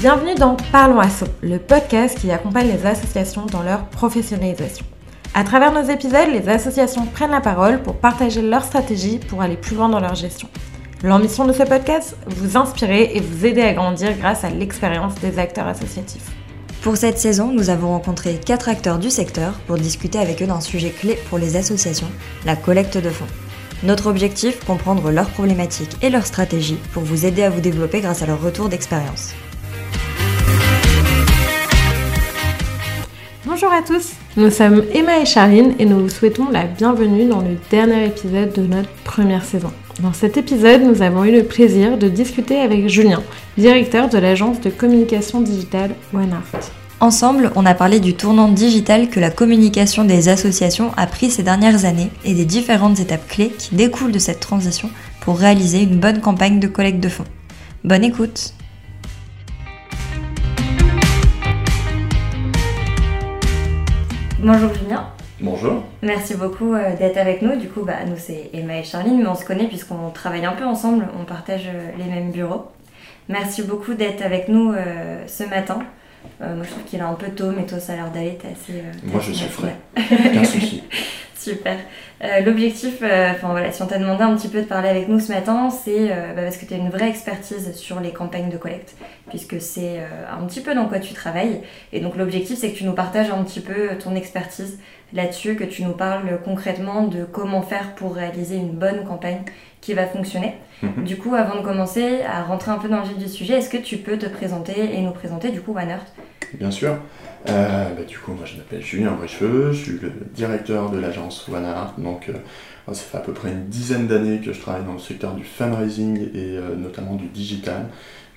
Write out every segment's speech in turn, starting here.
Bienvenue dans Parlons Asso, le podcast qui accompagne les associations dans leur professionnalisation. À travers nos épisodes, les associations prennent la parole pour partager leurs stratégies pour aller plus loin dans leur gestion. L'ambition de ce podcast, vous inspirer et vous aider à grandir grâce à l'expérience des acteurs associatifs. Pour cette saison, nous avons rencontré quatre acteurs du secteur pour discuter avec eux d'un sujet clé pour les associations, la collecte de fonds. Notre objectif, comprendre leurs problématiques et leurs stratégies pour vous aider à vous développer grâce à leur retour d'expérience. Bonjour à tous, nous sommes Emma et Charline et nous vous souhaitons la bienvenue dans le dernier épisode de notre première saison. Dans cet épisode, nous avons eu le plaisir de discuter avec Julien, directeur de l'agence de communication digitale OneArt. Ensemble, on a parlé du tournant digital que la communication des associations a pris ces dernières années et des différentes étapes clés qui découlent de cette transition pour réaliser une bonne campagne de collecte de fonds. Bonne écoute Bonjour Julien. Bonjour. Merci beaucoup euh, d'être avec nous. Du coup, bah, nous c'est Emma et Charline, mais on se connaît puisqu'on travaille un peu ensemble, on partage euh, les mêmes bureaux. Merci beaucoup d'être avec nous euh, ce matin. moi je trouve qu'il est un peu tôt, mais toi ça a l'air d'aller, t'es assez. moi je suis frais, aucun souci. Super. L'objectif, enfin voilà, si on t'a demandé un petit peu de parler avec nous ce matin, c'est bah, parce que tu as une vraie expertise sur les campagnes de collecte, puisque c'est un petit peu dans quoi tu travailles. Et donc l'objectif, c'est que tu nous partages un petit peu ton expertise là-dessus, que tu nous parles concrètement de comment faire pour réaliser une bonne campagne qui va fonctionner. Mhm. Du coup, avant de commencer à rentrer un peu dans le vif du sujet, est-ce que tu peux te présenter et nous présenter du coup OneEarth Bien sûr. Euh, bah, du coup, moi je m'appelle Julien Bricheux, je suis le directeur de l'agence OneArt. Donc, euh, ça fait à peu près une dizaine d'années que je travaille dans le secteur du fundraising et euh, notamment du digital.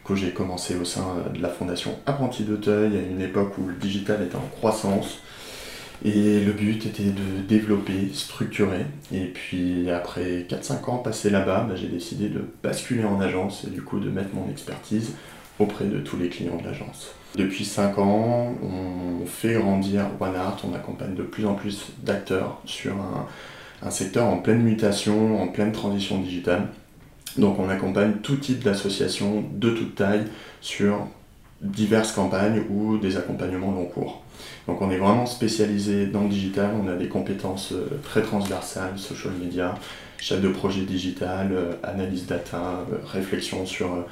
que j'ai commencé au sein de la fondation Apprenti d'Auteuil à une époque où le digital était en croissance. Et le but était de développer, structurer. Et puis après 4-5 ans passés là-bas, bah, j'ai décidé de basculer en agence et du coup de mettre mon expertise auprès de tous les clients de l'agence. Depuis 5 ans, on fait grandir OneArt, on accompagne de plus en plus d'acteurs sur un, un, secteur en pleine mutation, en pleine transition digitale. Donc on accompagne tout type d'associations de toute taille sur diverses campagnes ou des accompagnements long cours. Donc on est vraiment spécialisé dans le digital, on a des compétences euh, très transversales, social media, chef de projet digital, euh, analyse data, euh, réflexion sur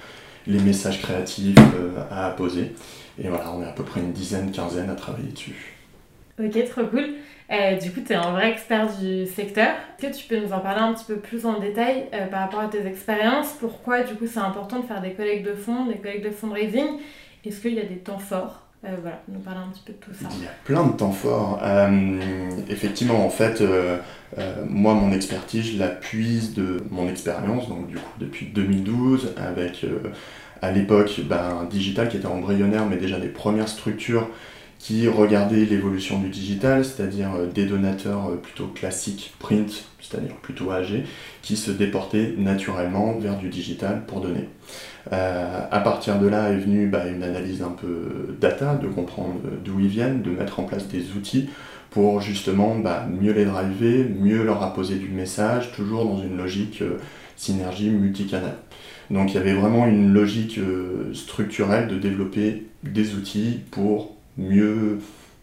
les messages créatifs à poser. Et voilà, on est à peu près une dizaine, quinzaine à travailler dessus. Ok, trop cool. du coup, tu es un vrai expert du secteur. Est-ce que tu peux nous en parler un petit peu plus en détail par rapport à tes expériences? Pourquoi, du coup, c'est important de faire des collectes de fonds, des collectes de fundraising? Est-ce qu'il y a des temps forts? Euh, voilà, nous parler un petit peu de tout ça. Il y a plein de temps forts. Euh, effectivement, en fait, euh, moi, mon expertise, je la puise de mon expérience, donc du coup, depuis 2012, avec à l'époque ben, digital qui était embryonnaire, mais déjà des premières structures qui regardaient l'évolution du digital, c'est-à-dire des donateurs plutôt classiques, print, c'est-à-dire plutôt âgés, qui se déportaient naturellement vers du digital pour donner. Euh, à partir de là est venue bah, une analyse un peu data, de comprendre d'où ils viennent, de mettre en place des outils pour justement bah, mieux les driver, mieux leur apposer du message, toujours dans une logique euh, synergie multicanal. Donc il y avait vraiment une logique euh, structurelle de développer des outils pour mieux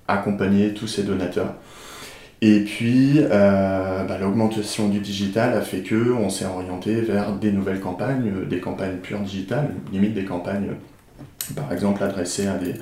accompagner tous ces donateurs. Et puis, euh, bah, l'augmentation du digital a fait que on s'est orienté vers des nouvelles campagnes, euh, des campagnes pures digitales, limite des campagnes, par exemple, adressées à des,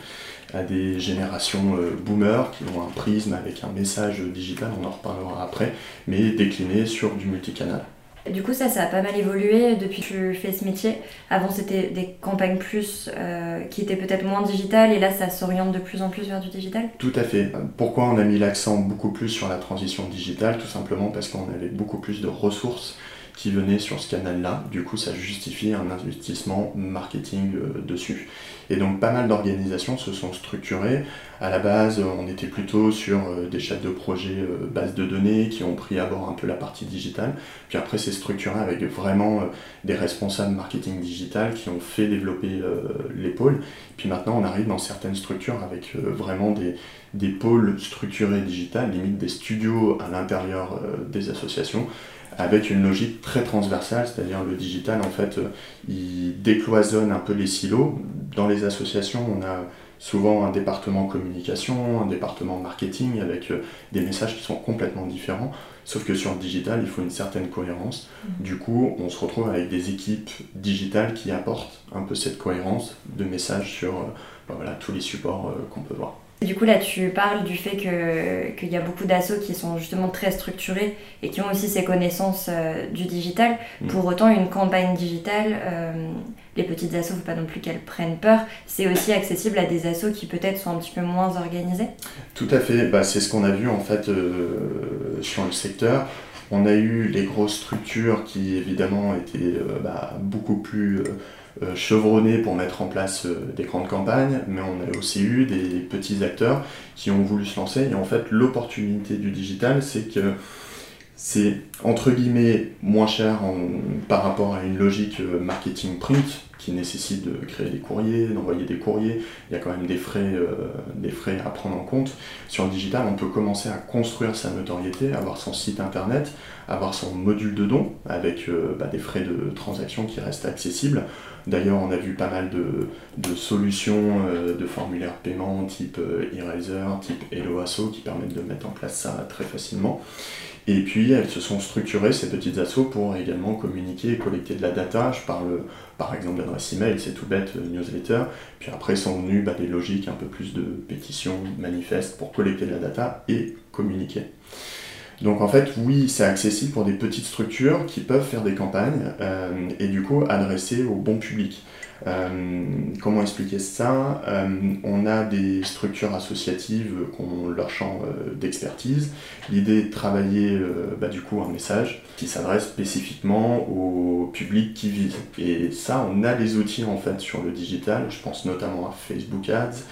à des générations euh, boomers qui ont un prisme avec un message digital, on en reparlera après, mais décliné sur du multicanal. Du coup, ça, ça a pas mal évolué depuis que tu fais ce métier. Avant, c'était des campagnes plus euh, qui étaient peut-être moins digitales et là, ça s'oriente de plus en plus vers du digital Tout à fait. Pourquoi on a mis l'accent beaucoup plus sur la transition digitale? Tout simplement parce qu'on avait beaucoup plus de ressources qui venaient sur ce canal-là. Du coup, ça justifie un investissement marketing euh, dessus. Et donc, pas mal d'organisations se sont structurées. À la base, on était plutôt sur euh, des chefs de projet euh, base de données qui ont pris à bord un peu la partie digitale. Puis après, c'est structuré avec vraiment des responsables marketing digital qui ont fait développer les pôles. Puis maintenant, on arrive dans certaines structures avec vraiment des, des pôles structurés digital, limite des studios à l'intérieur des associations, avec une logique très transversale, c'est-à-dire le digital, en fait, il décloisonne un peu les silos. Dans les associations, on a souvent un département communication, un département marketing avec euh, des messages qui sont complètement différents. Sauf que sur le digital, il faut une certaine cohérence. Mm. Du coup, on se retrouve avec des équipes digitales qui apportent un peu cette cohérence de messages sur euh, bah voilà, tous les supports euh, qu'on peut voir. Du coup, là, tu parles du fait qu'il y a beaucoup d'assauts qui sont justement très structurés et qui ont aussi ces connaissances euh, du digital. Mm. Pour autant, une campagne digitale, euh, les petites assos, il ne faut pas non plus qu'elles prennent peur. C'est aussi accessible à des assos qui peut-être sont un petit peu moins organisés Tout à fait. Bah, c'est ce qu'on a vu en fait euh, sur le secteur. On a eu les grosses structures qui évidemment étaient bah, beaucoup plus chevronnés pour mettre en place euh, des grandes campagnes, mais on a aussi eu des petits acteurs qui ont voulu se lancer. Et en fait, l'opportunité du digital, c'est que c'est entre guillemets moins cher par rapport à une logique euh, marketing print qui nécessite de créer des courriers, d'envoyer des courriers. Il y a quand même des frais, à prendre en compte. Sur le digital, on peut commencer à construire sa notoriété, avoir son site internet, avoir son module de don avec bah, des frais de transaction qui restent accessibles. D'ailleurs, on a vu pas mal de, solutions euh, de formulaires paiement type euh, Eraser, type HelloAsso qui permettent de mettre en place ça très facilement. Et puis, elles se sont structurées, ces petites assos, pour également communiquer et collecter de la data. Je parle par exemple d'adresse email, c'est tout bête, euh, newsletter. Puis après sont venues bah, des logiques un peu plus de pétitions, manifestes pour collecter de la data et communiquer. Donc en fait, oui, c'est accessible pour des petites structures qui peuvent faire des campagnes euh, et du coup adresser au bon public. Euh, comment expliquer ça? Euh, On a des structures associatives qui ont leur champ d'expertise. L'idée est de travailler bah, du coup un message qui s'adresse spécifiquement au public qui vise. Et ça, on a les outils en fait sur le digital. Je pense notamment à Facebook Ads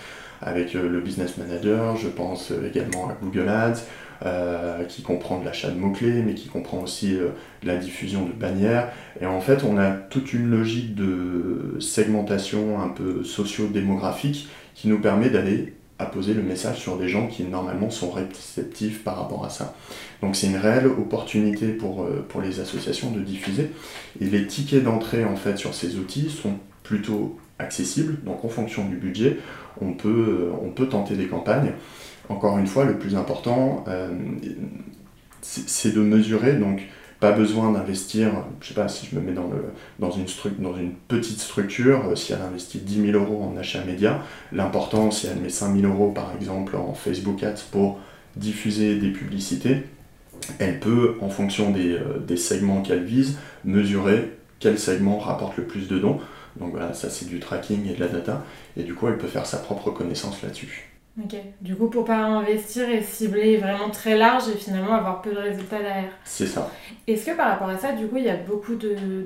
avec le Business Manager. Je pense également à Google Ads. Euh, qui comprend de l'achat de mots-clés, mais qui comprend aussi euh, la diffusion de bannières. Et en fait, on a toute une logique de segmentation un peu socio-démographique qui nous permet d'aller apposer le message sur des gens qui normalement sont réceptifs par rapport à ça. Donc c'est une réelle opportunité pour, euh, pour les associations de diffuser. Et les tickets d'entrée en fait sur ces outils sont plutôt accessibles. Donc en fonction du budget, on peut tenter des campagnes encore une fois, le plus important, euh, c'est de mesurer. Donc, pas besoin d'investir, je sais pas si je me mets dans, le, dans, une, dans une petite structure, euh, si elle investit 10 000 euros en achat média, l'important, si elle met 5 000 euros par exemple en Facebook Ads pour diffuser des publicités, elle peut, en fonction des, euh, des segments qu'elle vise, mesurer quel segment rapporte le plus de dons. Donc voilà, ça c'est du tracking et de la data, et du coup elle peut faire sa propre connaissance là-dessus. Ok. Du coup, pour pas investir et cibler vraiment très large et finalement avoir peu de résultats derrière. C'est ça. Est-ce que par rapport à ça, du coup, il y a beaucoup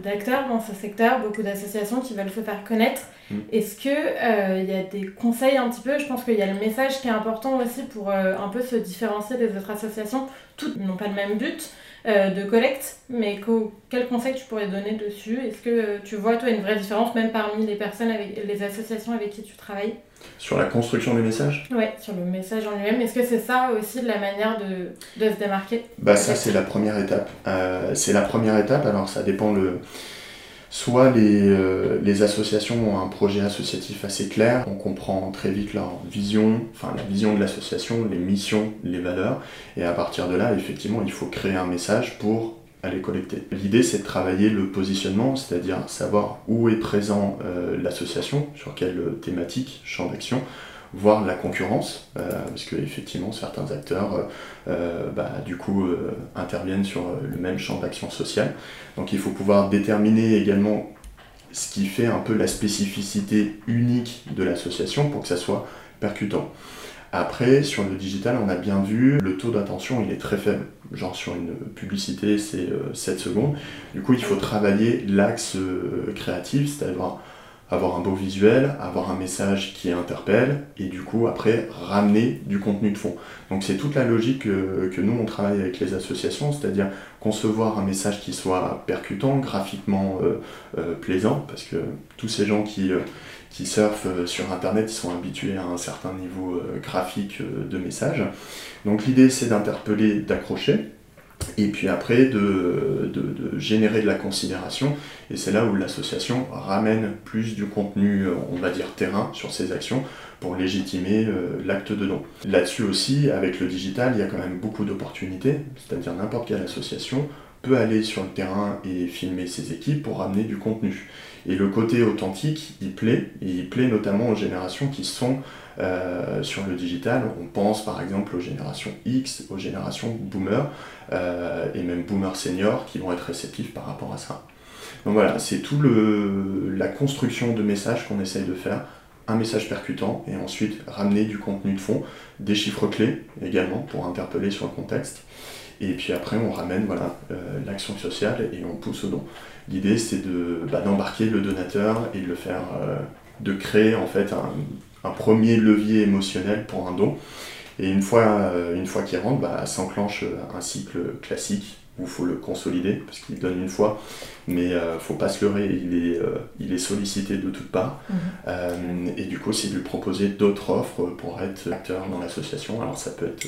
d'acteurs dans ce secteur, beaucoup d'associations qui veulent se faire connaître? Mm. Est-ce qu'il euh, il y a des conseils un petit peu? Je pense qu'il y a le message qui est important aussi pour euh, un peu se différencier des autres associations. Toutes n'ont pas le même but. Euh, de collecte, mais quel conseil tu pourrais donner dessus? Est-ce que tu vois, toi, une vraie différence, même parmi les personnes, avec les associations avec qui tu travailles? Sur la construction du message Oui, sur le message en lui-même. Est-ce que c'est ça aussi la manière de, de se démarquer? Bah ça c'est la première étape. Euh, c'est la première étape, alors ça dépend le... Soit les, euh, les, associations ont un projet associatif assez clair, on comprend très vite leur vision, enfin la vision de l'association, les missions, les valeurs, et à partir de là, effectivement, il faut créer un message pour les collecter. L'idée, c'est de travailler le positionnement, c'est-à-dire savoir où est présent euh, l'association, sur quelle thématique, champ d'action, voir la concurrence, euh, parce que effectivement certains acteurs euh, bah, du coup interviennent sur le même champ d'action sociale. Donc il faut pouvoir déterminer également ce qui fait un peu la spécificité unique de l'association pour que ça soit percutant. Après, sur le digital, on a bien vu, le taux d'attention, il est très faible. Genre sur une publicité, c'est 7 euh, secondes. Du coup, il faut travailler l'axe euh, créatif, c'est-à-dire avoir un beau visuel, avoir un message qui interpelle, et du coup après ramener du contenu de fond. Donc c'est toute la logique que, nous on travaille avec les associations, c'est-à-dire concevoir un message qui soit percutant, graphiquement euh, euh, plaisant, parce que tous ces gens qui, euh, qui surfent sur Internet, sont habitués à un certain niveau graphique de message. Donc l'idée c'est d'interpeller, d'accrocher, et puis après de, générer de la considération. Et c'est là où l'association ramène plus du contenu, on va dire, terrain sur ses actions pour légitimer euh, l'acte de don. Là-dessus aussi, avec le digital, il y a quand même beaucoup d'opportunités, c'est-à-dire n'importe quelle association peut aller sur le terrain et filmer ses équipes pour ramener du contenu. Et le côté authentique, il plaît, et il plaît notamment aux générations qui sont euh, sur le digital. On pense par exemple aux générations X, aux générations boomers, euh, et même boomers seniors qui vont être réceptifs par rapport à ça. Donc voilà, c'est tout la construction de messages qu'on essaye de faire. Un message percutant et ensuite ramener du contenu de fond, des chiffres clés également pour interpeller sur le contexte. Et puis après, on ramène voilà, euh, l'action sociale et on pousse au don. L'idée, c'est de, bah, d'embarquer le donateur et de le faire, de créer en fait un, un premier levier émotionnel pour un don. Et une fois, euh, une fois qu'il rentre, bah, s'enclenche un cycle classique où il faut le consolider, parce qu'il donne une fois, mais ne euh, faut pas se leurrer, il est, euh, il est sollicité de toutes parts. Mhm. et du coup, c'est de lui proposer d'autres offres pour être acteur dans l'association. Alors ça peut être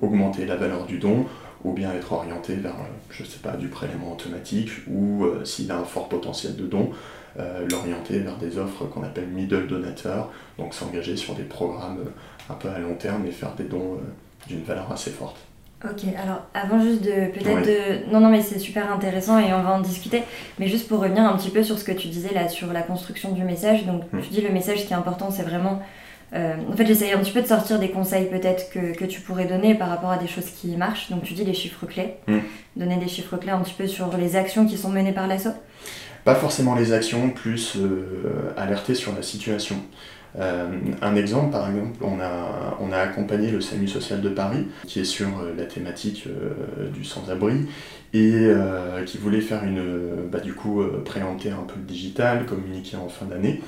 augmenter la valeur du don, ou bien être orienté vers, je sais pas, du prélèvement automatique, ou s'il a un fort potentiel de don, euh, l'orienter vers des offres qu'on appelle middle donateurs, donc s'engager sur des programmes euh, un peu à long terme et faire des dons euh, d'une valeur assez forte. Ok, alors avant juste de peut-être de... Non, non, mais c'est super intéressant et on va en discuter. Mais juste pour revenir un petit peu sur ce que tu disais là, sur la construction du message. Donc hmm. tu dis le message, qui est important, c'est vraiment... en fait, j'essaye un petit peu de sortir des conseils peut-être que, que, tu pourrais donner par rapport à des choses qui marchent. Donc tu dis les chiffres clés. Hmm. Donner des chiffres clés un petit peu sur les actions qui sont menées par l'assaut. Pas forcément les actions, plus euh, alerter sur la situation. Euh, un exemple, par exemple, on a, accompagné le SAMU social de Paris, qui est sur euh, la thématique du sans-abri, et qui voulait faire une, bah, du coup, préempter un peu le digital, communiquer en fin d'année.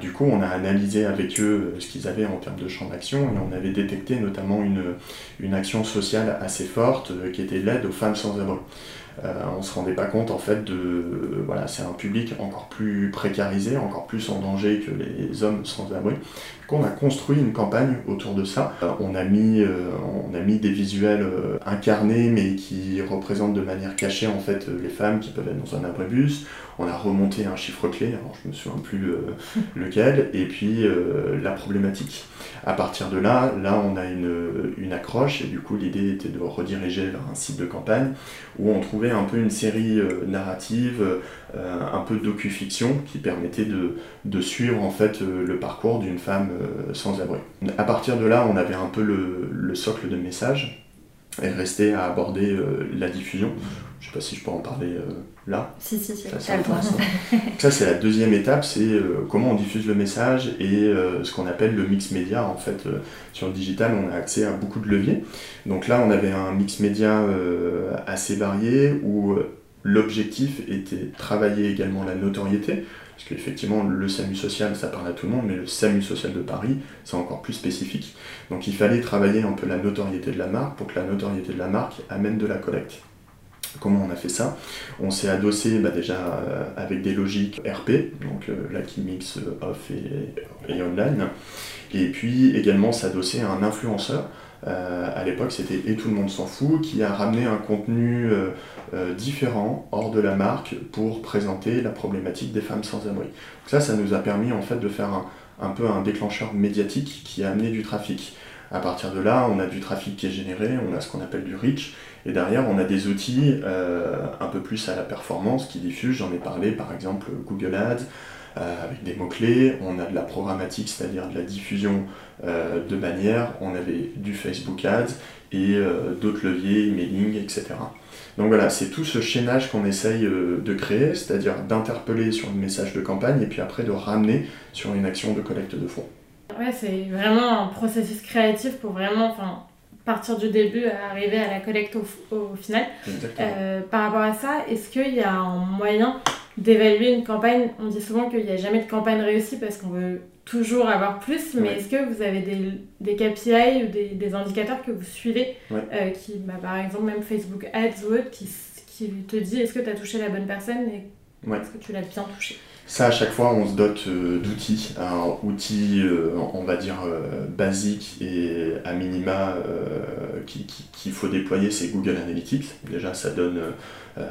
du coup, on a analysé avec eux ce qu'ils avaient en termes de champ d'action et on avait détecté notamment une, une action sociale assez forte qui était l'aide aux femmes sans abri. Euh, on ne se rendait pas compte en fait de voilà c'est un public encore plus précarisé, encore plus en danger que les hommes sans abri. Qu'on a construit une campagne autour de ça. Euh, on a mis euh, on a mis des visuels incarnés mais qui représentent de manière cachée en fait les femmes qui peuvent être dans un abribus. On a remonté un chiffre clé, alors je me souviens plus lequel, et puis la problématique. À partir de là, là on a une, une accroche et du coup l'idée était de rediriger vers un site de campagne où on trouvait un peu une série euh, narrative, euh, un peu docu-fiction qui permettait de, suivre en fait euh, le parcours d'une femme sans abri. À partir de là, on avait un peu le, socle de message et restait à aborder la diffusion. Je ne sais pas si je peux en parler là. Si, si, si. Ça, c'est la deuxième étape, c'est comment on diffuse le message et ce qu'on appelle le mix média. En fait, sur le digital, on a accès à beaucoup de leviers. Donc là, on avait un mix média assez varié où l'objectif était travailler également la notoriété, parce qu'effectivement, le SAMU social, ça parle à tout le monde, mais le SAMU social de Paris, c'est encore plus spécifique. Donc il fallait travailler un peu la notoriété de la marque pour que la notoriété de la marque amène de la collecte. Comment on a fait ça? On s'est adossé bah, déjà euh, avec des logiques RP, donc euh, là qui euh, off et, et, online, et puis également s'adosser à un influenceur à l'époque, c'était Et tout le monde s'en fout, qui a ramené un contenu euh, euh, différent hors de la marque pour présenter la problématique des femmes sans abri. ça, ça nous a permis en fait de faire un, peu un déclencheur médiatique qui a amené du trafic. À partir de là, on a du trafic qui est généré, on a ce qu'on appelle du reach, et derrière, on a des outils un peu plus à la performance qui diffusent. J'en ai parlé, par exemple, Google Ads, avec des mots-clés, on a de la programmatique, c'est-à-dire de la diffusion euh, de bannières, on avait du Facebook Ads et euh, d'autres leviers, emailing, etc. Donc voilà, c'est tout ce chaînage qu'on essaye euh, de créer, c'est-à-dire d'interpeller sur le message de campagne et puis après de ramener sur une action de collecte de fonds. Ouais, c'est vraiment un processus créatif pour vraiment partir du début à arriver à la collecte au, final. par rapport à ça, est-ce qu'il y a un moyen d'évaluer une campagne. On dit souvent qu'il n'y a jamais de campagne réussie parce qu'on veut toujours avoir plus, mais est-ce que vous avez des, des KPI ou des, des, indicateurs que vous suivez euh, qui, bah, par exemple, même Facebook Ads ou autre, qui, qui te dit est-ce que tu as touché la bonne personne et est-ce que tu l'as bien touché? Ça, à chaque fois, on se dote euh, d'outils. Un outil, euh, on va dire, basique et à minima qu'il faut déployer, c'est Google Analytics. Déjà, ça donne,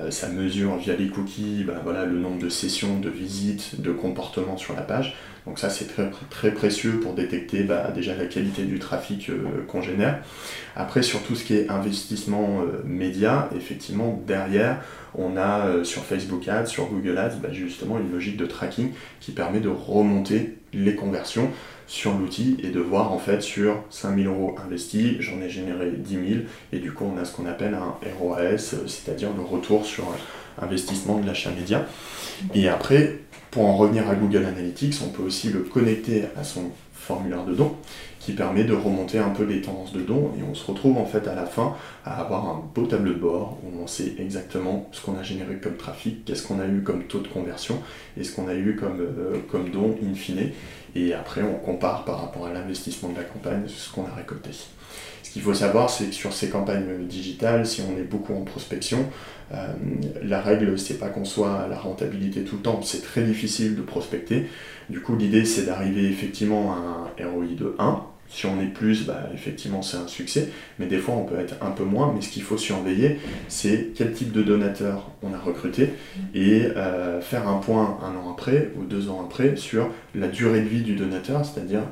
ça mesure via les cookies bah, voilà, le nombre de sessions, de visites, de comportements sur la page. Donc ça, c'est très, très précieux pour détecter bah, déjà la qualité du trafic euh, qu'on génère. Après, sur tout ce qui est investissement euh, média, effectivement, derrière, on a euh, sur Facebook Ads, sur Google Ads, bah, justement une logique de tracking qui permet de remonter les conversions sur l'outil et de voir en fait sur 5000 euros investis, j'en ai généré 10 000 et du coup on a ce qu'on appelle un ROAS, c'est-à-dire le retour sur investissement de l'achat média. Et après, pour en revenir à Google Analytics, on peut aussi le connecter à son formulaire de don qui permet de remonter un peu les tendances de dons et on se retrouve en fait à la fin à avoir un beau tableau de bord où on sait exactement ce qu'on a généré comme trafic, qu'est-ce qu'on a eu comme taux de conversion et ce qu'on a eu comme, euh, comme don in fine et après on compare par rapport à l'investissement de la campagne ce qu'on a récolté. Qu'il faut savoir c'est que sur ces campagnes digitales, si on est beaucoup en prospection, euh, la règle, c'est pas qu'on soit à la rentabilité tout le temps, c'est très difficile de prospecter. Du coup, l'idée, c'est d'arriver effectivement à un ROI de 1. Si on est plus, bah, effectivement, c'est un succès. Mais des fois, on peut être un peu moins. Mais ce qu'il faut surveiller, c'est quel type de donateur on a recruté et euh, faire un point un an après ou deux ans après sur la durée de vie du donateur, c'est-à-dire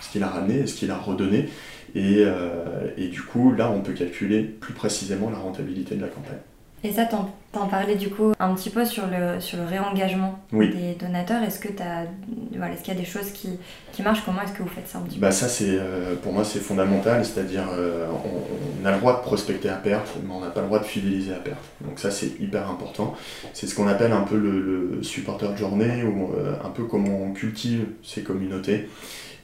ce qu'il a ramené, ce qu'il a redonné. Et, euh, et du coup, là, on peut calculer plus précisément la rentabilité de la campagne. Et ça, t'en parlais du coup un petit peu sur le, sur le réengagement des donateurs. Est-ce que voilà, est qu'il y a des choses qui, qui marchent? Comment est-ce que vous faites ça un petit bah Ça, c'est, euh, pour moi, c'est fondamental. C'est-à-dire, euh, on, a le droit de prospecter à perte, mais on n'a pas le droit de fidéliser à perte. Donc ça, c'est hyper important. C'est ce qu'on appelle un peu le, supporter de journée, ou euh, un peu comment on cultive ces communautés.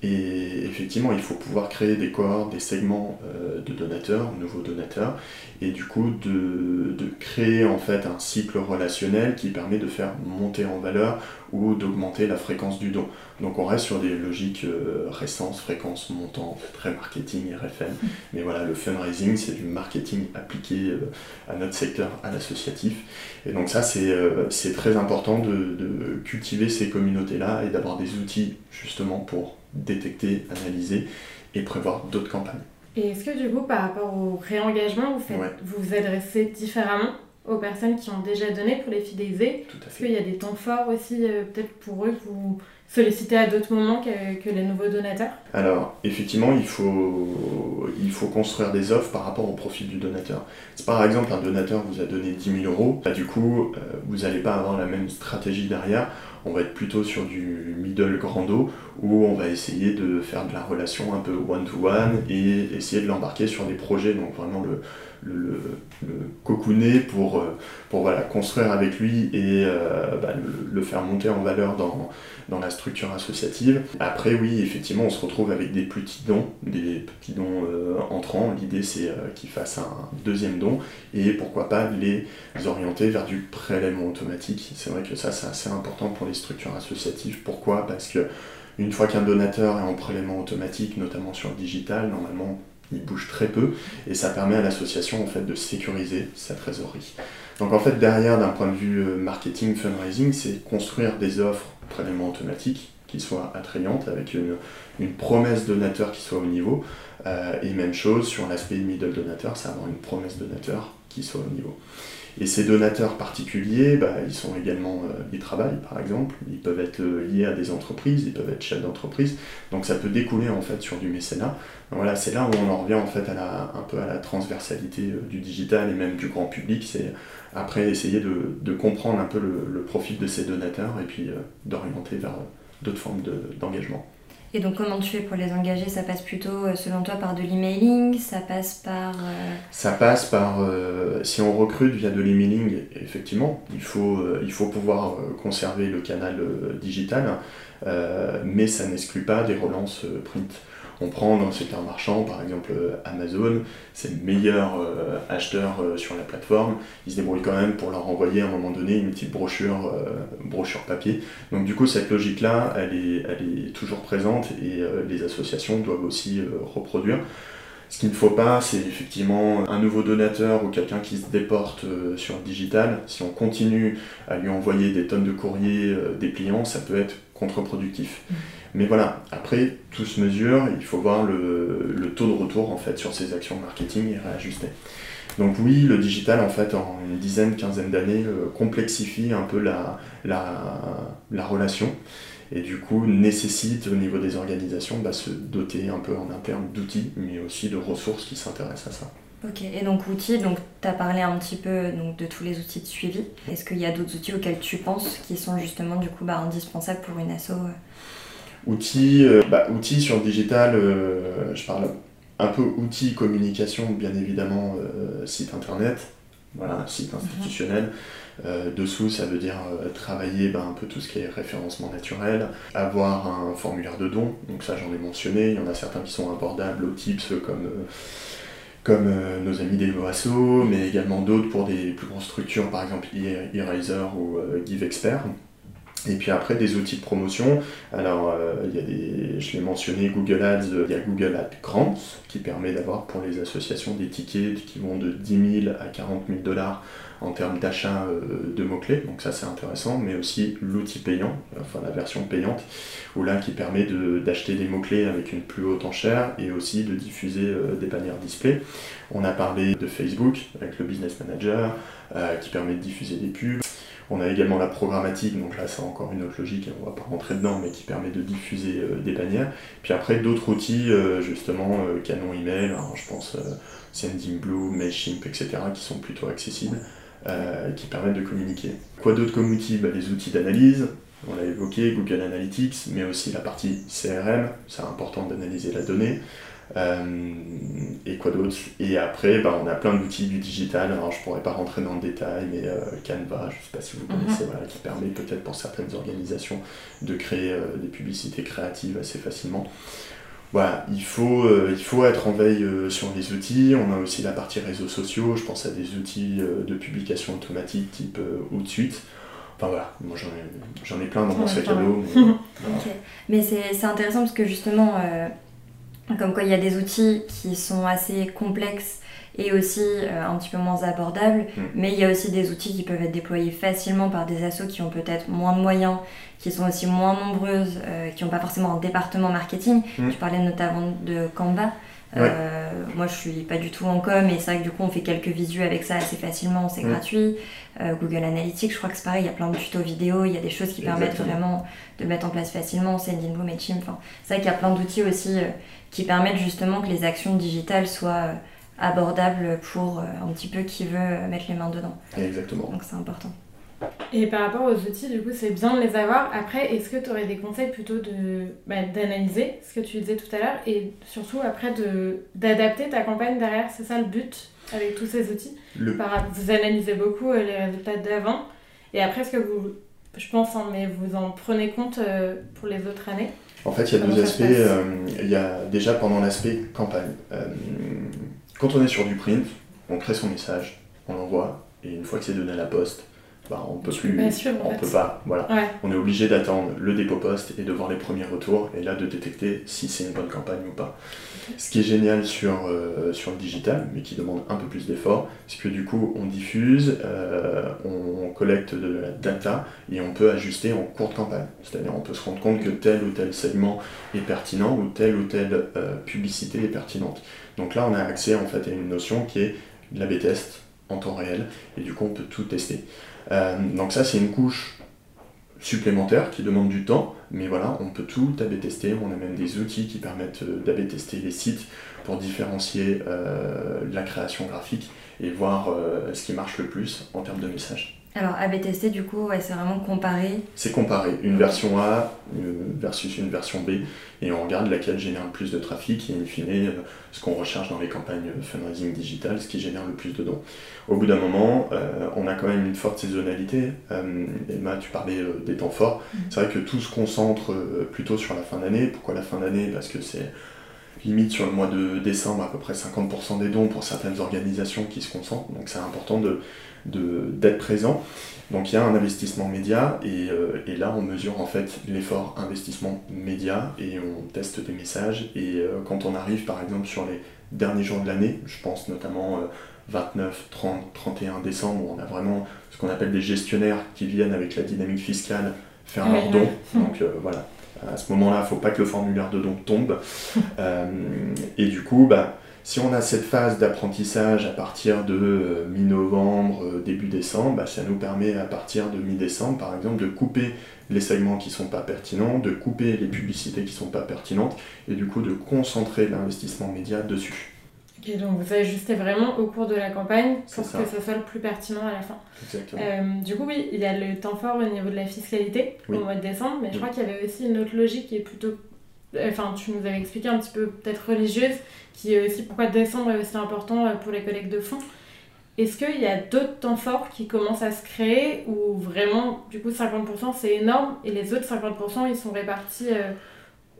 Et effectivement, il faut pouvoir créer des cohortes, des segments euh, de donateurs, nouveaux donateurs, et du coup de, de, créer en fait un cycle relationnel qui permet de faire monter en valeur ou d'augmenter la fréquence du don. Donc on reste sur des logiques euh, récentes, fréquence montante, très marketing, RFM. Mais voilà, le fundraising, c'est du marketing appliqué euh, à notre secteur, à l'associatif. Et donc ça, c'est euh, très important de, de cultiver ces communautés-là et d'avoir des outils justement pour détecter, analyser et prévoir d'autres campagnes. Et est-ce que du coup, par rapport au réengagement, vous, faites, vous vous adressez différemment aux personnes qui ont déjà donné pour les fidéliser? Tout à fait. Est-ce qu'il y a des temps forts aussi, euh, peut-être pour eux, que vous sollicitez à d'autres moments que, les nouveaux donateurs Alors, effectivement, il faut, il faut construire des offres par rapport au profil du donateur. Si par exemple un donateur vous a donné 10 000 euros, bah, du coup, euh, vous n'allez pas avoir la même stratégie derrière on va être plutôt sur du middle grando où on va essayer de faire de la relation un peu one-to-one et essayer de l'embarquer sur des projets, donc vraiment le, le, le pour, euh, pour voilà, construire avec lui et euh, bah, le, faire monter en valeur dans, dans la structure associative. Après, oui, effectivement, on se retrouve avec des petits dons, des petits dons euh, entrants. L'idée, c'est qu'ils fassent un deuxième don et pourquoi pas les orienter vers du prélèvement automatique. C'est vrai que ça, c'est assez important pour les structures associatives. Pourquoi? Parce que une fois qu'un donateur est en prélèvement automatique, notamment sur le digital, normalement, il bouge très peu et ça permet à l'association en fait de sécuriser sa trésorerie. Donc en fait derrière d'un point de vue euh, marketing fundraising, c'est construire des offres prélèvement automatiques qui soient attrayantes avec une, une promesse donateur qui soit au niveau euh, et même chose sur l'aspect middle donateur, c'est avoir une promesse donateur qui soit au niveau. Et ces donateurs particuliers, bah, ils sont également, euh, ils travaillent par exemple, ils peuvent être euh, liés à des entreprises, ils peuvent être chefs d'entreprise, donc ça peut découler en fait sur du mécénat. voilà, c'est là où on en revient en fait à la, un peu à la transversalité euh, du digital et même du grand public, c'est après essayer de, comprendre un peu le, le, profil de ces donateurs et puis d'orienter vers d'autres formes d'engagement. Et donc comment tu fais pour les engager? Ça passe plutôt, euh, selon toi, par de l'emailing? Ça passe par... Euh, Ça passe par... Euh, si on recrute via de l'emailing, effectivement, il faut, il faut pouvoir conserver le canal digital, mais ça n'exclut pas des relances print. On prend dans le secteur marchand, par exemple Amazon, c'est le meilleur acheteur sur la plateforme. Ils se débrouillent quand même pour leur envoyer à un moment donné une petite brochure, papier. Donc du coup, cette logique-là, elle est, toujours présente et les associations doivent aussi reproduire. Ce qu'il ne faut pas, c'est effectivement un nouveau donateur ou quelqu'un qui se déporte euh, sur le digital. Si on continue à lui envoyer des tonnes de courriers euh, dépliants, ça peut être contre-productif. Mmh. Mais voilà, après, tout se mesure, il faut voir le, taux de retour en fait sur ces actions marketing et réajuster. Donc oui, le digital, en fait, en une dizaine, quinzaine d'années, euh, complexifie un peu la, la relation et du coup nécessite au niveau des organisations bah, se doter un peu en interne d'outils, mais aussi de ressources qui s'intéressent à ça. Ok, et donc outils, donc tu as parlé un petit peu donc, de tous les outils de suivi. Est-ce qu'il y a d'autres outils auxquels tu penses qui sont justement du coup bah, indispensables pour une asso euh? Outils, euh, bah, outils sur le digital, euh, je parle un peu outils communication, bien évidemment, site internet, voilà, site institutionnel. Euh, dessous, ça veut dire euh, travailler ben, un peu tout ce qui est référencement naturel, avoir un formulaire de don, donc ça j'en ai mentionné, il y en a certains qui sont abordables aux tips comme, euh, comme nos amis des Asso, mais également d'autres pour des plus grosses structures, par exemple Eraser ou GiveExpert. Et puis après, des outils de promotion. Alors, il y a des, je l'ai mentionné, Google Ads, il y a Google Ads Grants, qui permet d'avoir pour les associations des tickets qui vont de 10 000 à 40 000 dollars en termes d'achat euh, de mots-clés, donc ça c'est intéressant, mais aussi l'outil payant, enfin la version payante, où là qui permet d'acheter des mots-clés avec une plus haute enchère et aussi de diffuser euh, des bannières display. On a parlé de Facebook avec le Business Manager euh, qui permet de diffuser des pubs. On a également la programmatique, donc là c'est encore une autre logique, on va pas rentrer dedans, mais qui permet de diffuser des bannières. Puis après d'autres outils, justement, Canon Email, je pense Sendinblue, Mailchimp, etc., qui sont plutôt accessibles. Euh, qui permettent de communiquer. Quoi d'autre comme outils bah, Les outils d'analyse, on l'a évoqué, Google Analytics, mais aussi la partie CRM, c'est important d'analyser la donnée. Euh, et quoi d'autre? Et après, bah, on a plein d'outils du digital, alors je pourrais pas rentrer dans le détail, mais euh, Canva, je ne sais pas si vous mhm. connaissez, voilà, qui permet peut-être pour certaines organisations de créer des publicités créatives assez facilement voilà, il faut, euh, il faut être en veille euh, sur les outils. On a aussi la partie réseaux sociaux. Je pense à des outils euh, de publication automatique type Outsuite. Enfin voilà, moi j'en ai, plein dans mon sac à dos. Mais, c'est intéressant parce que justement, comme quoi il y a des outils qui sont assez complexes et aussi un petit peu moins abordables, mm. mais il y a aussi des outils qui peuvent être déployés facilement par des assos qui ont peut-être moins de moyens qui sont aussi moins nombreuses, euh, qui n'ont pas forcément un département marketing. Mm. Tu parlais notamment de Canva. Euh, moi, je suis pas du tout en com, et c'est vrai que du coup, on fait quelques visuels avec ça assez facilement, c'est mm. gratuit. Euh, Google Analytics, je crois que c'est pareil, il y a plein de tutos vidéo, il y a des choses qui permettent vraiment de mettre en place facilement, Sendinblue, Mailchimp. Enfin, c'est vrai qu'il y a plein d'outils aussi qui permettent justement que les actions digitales soient abordables pour un petit peu qui veut mettre les mains dedans. Exactement. Donc c'est important. Et par rapport aux outils, du coup, c'est bien de les avoir. Après, est-ce que tu aurais des conseils plutôt de bah, d'analyser ce que tu disais tout à l'heure et surtout après de d'adapter ta campagne derrière? C'est ça le but avec tous ces outils? Vous analysez beaucoup euh, les résultats d'avant et après, est-ce que vous, je pense, hein, mais vous en prenez compte euh, pour les autres années? En fait, il y a deux aspects. Euh, il y a déjà pendant l'aspect campagne. quand on est sur du print, on crée son message, on l'envoie et une fois que c'est donné à la poste, bah, on peut plus, on peut pas, voilà. On est obligé d'attendre le dépôt poste et de voir les premiers retours et là de détecter si c'est une bonne campagne ou pas. Ce qui est génial sur, euh, sur le digital, mais qui demande un peu plus d'effort, c'est que du coup on diffuse, euh, on, collecte de la data et on peut ajuster en cours de campagne. C'est-à-dire on peut se rendre compte que tel ou tel segment est pertinent ou telle ou telle euh, publicité est pertinente. Donc là on a accès en fait à une notion qui est de la B-test en temps réel et du coup on peut tout tester. Euh, donc ça, c'est une couche supplémentaire qui demande du temps, mais voilà, on peut tout AB tester. On a même des outils qui permettent euh, d'AB tester les sites pour différencier euh, la création graphique et voir ce qui marche le plus en termes de messages. Alors, AB tester, du coup, c'est vraiment comparer. C'est comparer une version A versus une version B, et on regarde laquelle génère le plus de trafic, et in fine, euh, ce qu'on recherche dans les campagnes fundraising digital, ce qui génère le plus de dons. Au bout d'un moment, euh, on a quand même une forte saisonnalité. Euh, Emma, tu parlais des temps forts. Mm. C'est vrai que tout se concentre plutôt sur la fin d'année. Pourquoi la fin d'année? Parce que c'est limite sur le mois de décembre à peu près 50% des dons pour certaines organisations qui se concentrent, donc c'est important d'être de, d'être présent. Donc il y a un investissement média et, euh, et là on mesure en fait l'effort investissement média et on teste des messages. Et euh, quand on arrive par exemple sur les derniers jours de l'année, je pense notamment 29, 30, 31 décembre où on a vraiment ce qu'on appelle des gestionnaires qui viennent avec la dynamique fiscale faire leurs dons. Donc voilà, à ce moment-là, il ne faut pas que le formulaire de don tombe. Euh, et du coup, bah, si on a cette phase d'apprentissage à partir de euh, mi-novembre, euh, début décembre, bah, ça nous permet à partir de mi-décembre, par exemple, de couper les segments qui ne sont pas pertinents, de couper les publicités qui ne sont pas pertinentes, et du coup de concentrer l'investissement média dessus. Ok, donc vous ajustez vraiment au cours de la campagne pour que ça soit le plus pertinent à la fin. Exactement. Euh, du coup, oui, il y a le temps fort au niveau de la fiscalité au mois de décembre, mais je crois qu'il y avait aussi une autre logique qui est plutôt. Enfin, tu nous avais expliqué un petit peu peut-être religieuse, qui est aussi pourquoi décembre est aussi important euh, pour les collectes de fonds. Est-ce qu'il y a d'autres temps forts qui commencent à se créer ou vraiment, du coup, 50% c'est énorme et les autres 50% ils sont répartis euh,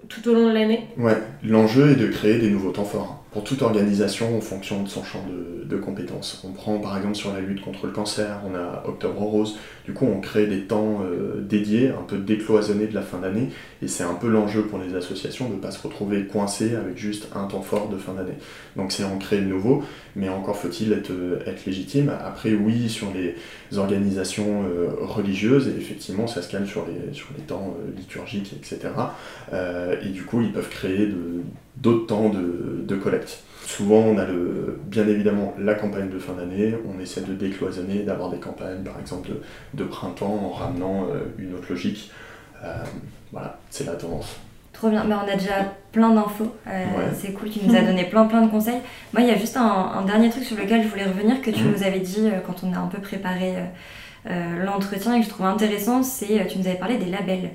tout au long de l'année? Ouais, l'enjeu est de créer des nouveaux temps forts pour toute organisation en fonction de son champ de, compétences. On prend par exemple sur la lutte contre le cancer, on a Octobre Rose, du coup on crée des temps euh, dédiés, un peu décloisonnés de la fin d'année, et c'est un peu l'enjeu pour les associations de ne pas se retrouver coincé avec juste un temps fort de fin d'année. Donc c'est en créer de nouveau, mais encore faut-il être, être légitime. Après oui, sur les organisations euh, religieuses, et effectivement ça se calme sur les, sur les temps euh, liturgiques, etc. et du coup ils peuvent créer de d'autres temps de, de, collecte. Souvent, on a le, bien évidemment la campagne de fin d'année, on essaie de décloisonner, d'avoir des campagnes, par exemple, de, de printemps, en ramenant euh, une autre logique. Euh, voilà, c'est la tendance. Trop bien, mais on a déjà plein d'infos, euh, c'est cool, tu nous as donné plein plein de conseils. Moi, il y a juste un, un, dernier truc sur lequel je voulais revenir, que tu mmh. nous avais dit quand on a un peu préparé l'entretien et que je trouvais intéressant, c'est tu nous avais parlé des labels.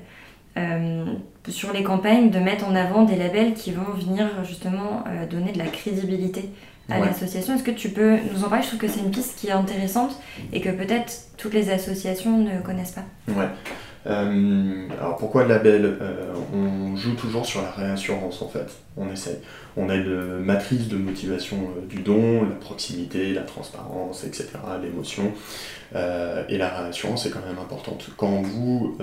Euh, sur les campagnes de mettre en avant des labels qui vont venir justement euh, donner de la crédibilité à l'association. Est-ce que tu peux nous en parler? Je trouve que c'est une piste qui est intéressante et que peut-être toutes les associations ne connaissent pas. Ouais. Euh, alors pourquoi le label? On joue toujours sur la réassurance en fait. On essaye. On a une matrice de motivation du don, la proximité, la transparence, etc., l'émotion. et la réassurance est quand même importante. Quand vous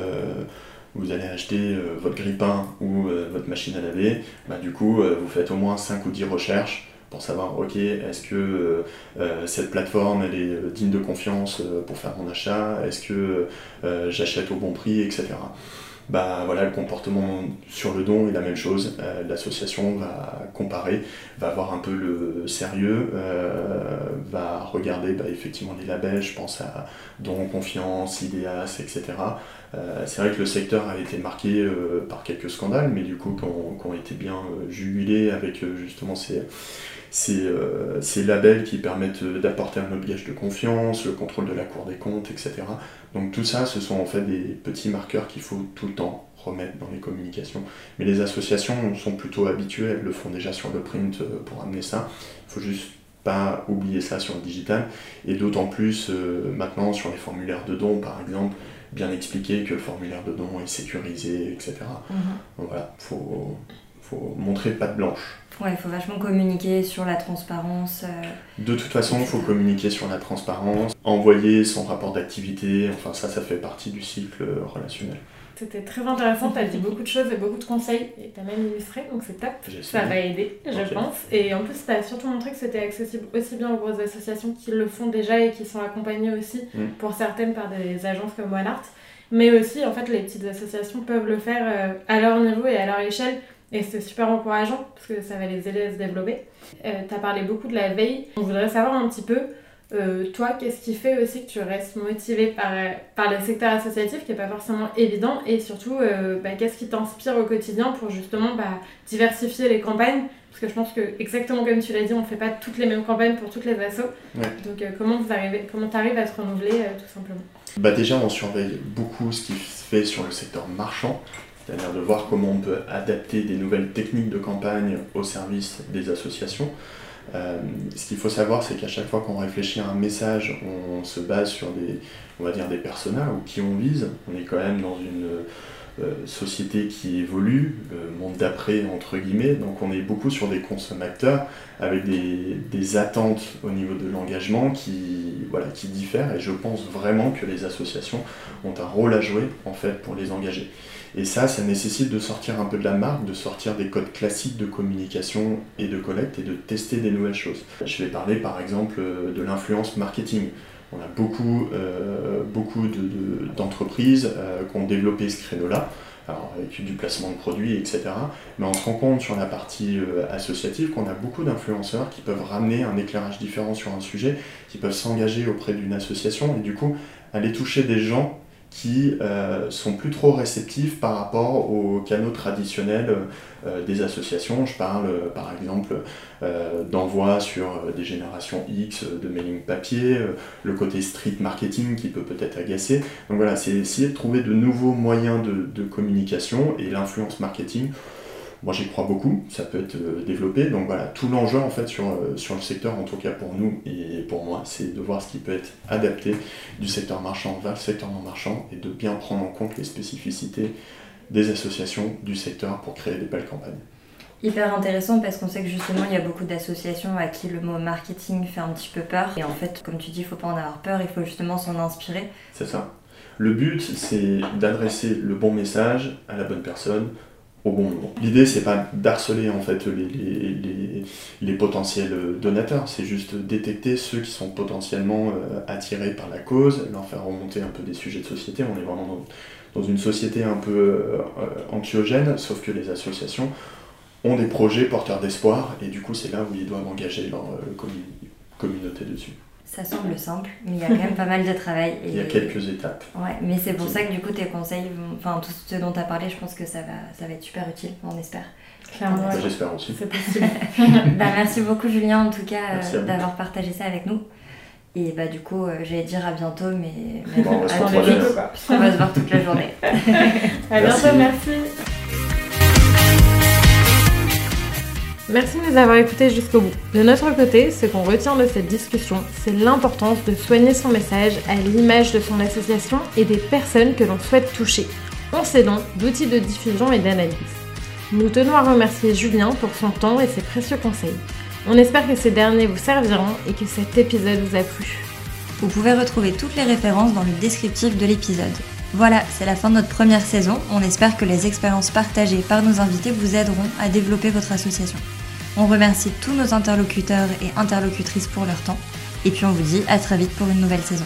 vous allez acheter euh, votre grille-pain ou euh, votre machine à laver, bah, du coup, euh, vous faites au moins 5 ou 10 recherches pour savoir, ok, est-ce que cette plateforme elle est digne de confiance pour faire mon achat, est-ce que j'achète au bon prix, etc. Bah voilà, le comportement sur le don est la même chose. L'association va comparer, va avoir un peu le sérieux, va regarder bah, effectivement les labels, je pense à Don Confiance, IDEAS, etc. Euh, c'est vrai que le secteur a été marqué euh, par quelques scandales, mais du coup, qui ont, été bien euh, jugulés avec justement ces, ces, labels qui permettent d'apporter un obligage de confiance, le contrôle de la Cour des comptes, etc. Donc tout ça, ce sont en fait des petits marqueurs qu'il faut tout le temps remettre dans les communications. Mais les associations sont plutôt habituées, elles le font déjà sur le print pour amener ça. Il faut juste pas oublier ça sur le digital. Et d'autant plus maintenant sur les formulaires de dons, par exemple, bien expliquer que le formulaire de don est sécurisé, etc. Donc voilà, il faut, faut montrer patte blanche. Ouais, il faut vachement communiquer sur la transparence. Euh, de toute façon, il faut communiquer sur la transparence, envoyer son rapport d'activité, enfin ça, ça fait partie du cycle relationnel. C'était très intéressant, tu as dit beaucoup de choses et beaucoup de conseils et tu as même illustré, donc c'est top. Ça va aider, je pense. Et en plus, tu as surtout montré que c'était accessible aussi bien aux grosses associations qui le font déjà et qui sont accompagnées aussi, mm. pour certaines, par des agences comme OneArt. Mais aussi, en fait, les petites associations peuvent le faire euh, à leur niveau et à leur échelle. Et c'est super encourageant parce que ça va les aider à se développer. Euh, tu as parlé beaucoup de la veille. On voudrait savoir un petit peu euh, toi, qu'est-ce qui fait aussi que tu restes motivé par, par le secteur associatif, qui n'est pas forcément évident, et surtout, euh, bah, qu'est-ce qui t'inspire au quotidien pour justement bah, diversifier les campagnes? Parce que je pense que, exactement comme tu l'as dit, on ne fait pas toutes les mêmes campagnes pour toutes les assos. Donc, euh, comment vous arrivez, comment tu arrives à te renouveler, tout simplement? Bah Déjà, on surveille beaucoup ce qui se fait sur le secteur marchand, c'est-à-dire de voir comment on peut adapter des nouvelles techniques de campagne au service des associations. Euh, ce qu'il faut savoir, c'est qu'à chaque fois qu'on réfléchit à un message, on se base sur des, on va dire des personas ou qui on vise. On est quand même dans une, société qui évolue, monde d'après entre guillemets, donc on est beaucoup sur des consommateurs avec des, attentes au niveau de l'engagement qui, voilà, qui diffèrent et je pense vraiment que les associations ont un rôle à jouer en fait pour les engager. Et ça, ça nécessite de sortir un peu de la marque, de sortir des codes classiques de communication et de collecte et de tester des nouvelles choses. Je vais parler par exemple de l'influence marketing. On a beaucoup, euh, d'entreprises euh, qui ont développé ce créneau-là avec du placement de produits, etc. Mais on se rend compte sur la partie euh, associative qu'on a beaucoup d'influenceurs qui peuvent ramener un éclairage différent sur un sujet, qui peuvent s'engager auprès d'une association et du coup aller toucher des gens qui euh, sont plus trop réceptifs par rapport aux canaux traditionnels euh, des associations. Je parle euh, par exemple d'envoi sur des générations X de mailing papier, le côté street marketing qui peut peut-être agacer. Donc voilà, c'est essayer de trouver de nouveaux moyens de communication et l'influence marketing moi, j'y crois beaucoup, ça peut être euh, développé. Donc voilà, tout l'enjeu en fait sur, euh, sur le secteur, en tout cas pour nous et pour moi, c'est de voir ce qui peut être adapté du secteur marchand vers le secteur non marchand et de bien prendre en compte les spécificités des associations du secteur pour créer des belles campagnes. Hyper intéressant parce qu'on sait que justement il y a beaucoup d'associations à qui le mot marketing fait un petit peu peur. Et en fait, comme tu dis, il ne faut pas en avoir peur, il faut justement s'en inspirer. C'est ça. Le but, c'est d'adresser le bon message à la bonne personne L'idée, c'est pas d'harceler en fait les, potentiels donateurs, c'est juste détecter ceux qui sont potentiellement euh, attirés par la cause, leur faire remonter un peu des sujets de société. On est vraiment dans, dans une société un peu euh, anxiogène, sauf que les associations ont des projets porteurs d'espoir, et du coup, c'est là où ils doivent engager leur euh, communauté dessus. Ça semble simple, mais il y a quand même pas mal de travail. Et... Il y a quelques étapes. Ouais, mais c'est pour ça que du coup tes conseils, enfin tout ce dont tu as parlé, je pense que ça va, ça va être super utile, on espère. Clairement. Bah, j'espère aussi. C'est possible. bah, merci beaucoup Julien en tout cas euh, d'avoir partagé ça avec nous. Et bah du coup, euh, j'allais dire à bientôt, mais, bon, on, va on va se voir toute la journée. à bientôt, merci. Merci de nous avoir écoutés jusqu'au bout. De notre côté, ce qu'on retient de cette discussion, c'est l'importance de soigner son message à l'image de son association et des personnes que l'on souhaite toucher, en s'aidant d'outils de diffusion et d'analyse. Nous tenons à remercier Julien pour son temps et ses précieux conseils. On espère que ces derniers vous serviront et que cet épisode vous a plu. Vous pouvez retrouver toutes les références dans le descriptif de l'épisode. Voilà, c'est la fin de notre première saison. On espère que les expériences partagées par nos invités vous aideront à développer votre association. On remercie tous nos interlocuteurs et interlocutrices pour leur temps. Et puis on vous dit à très vite pour une nouvelle saison.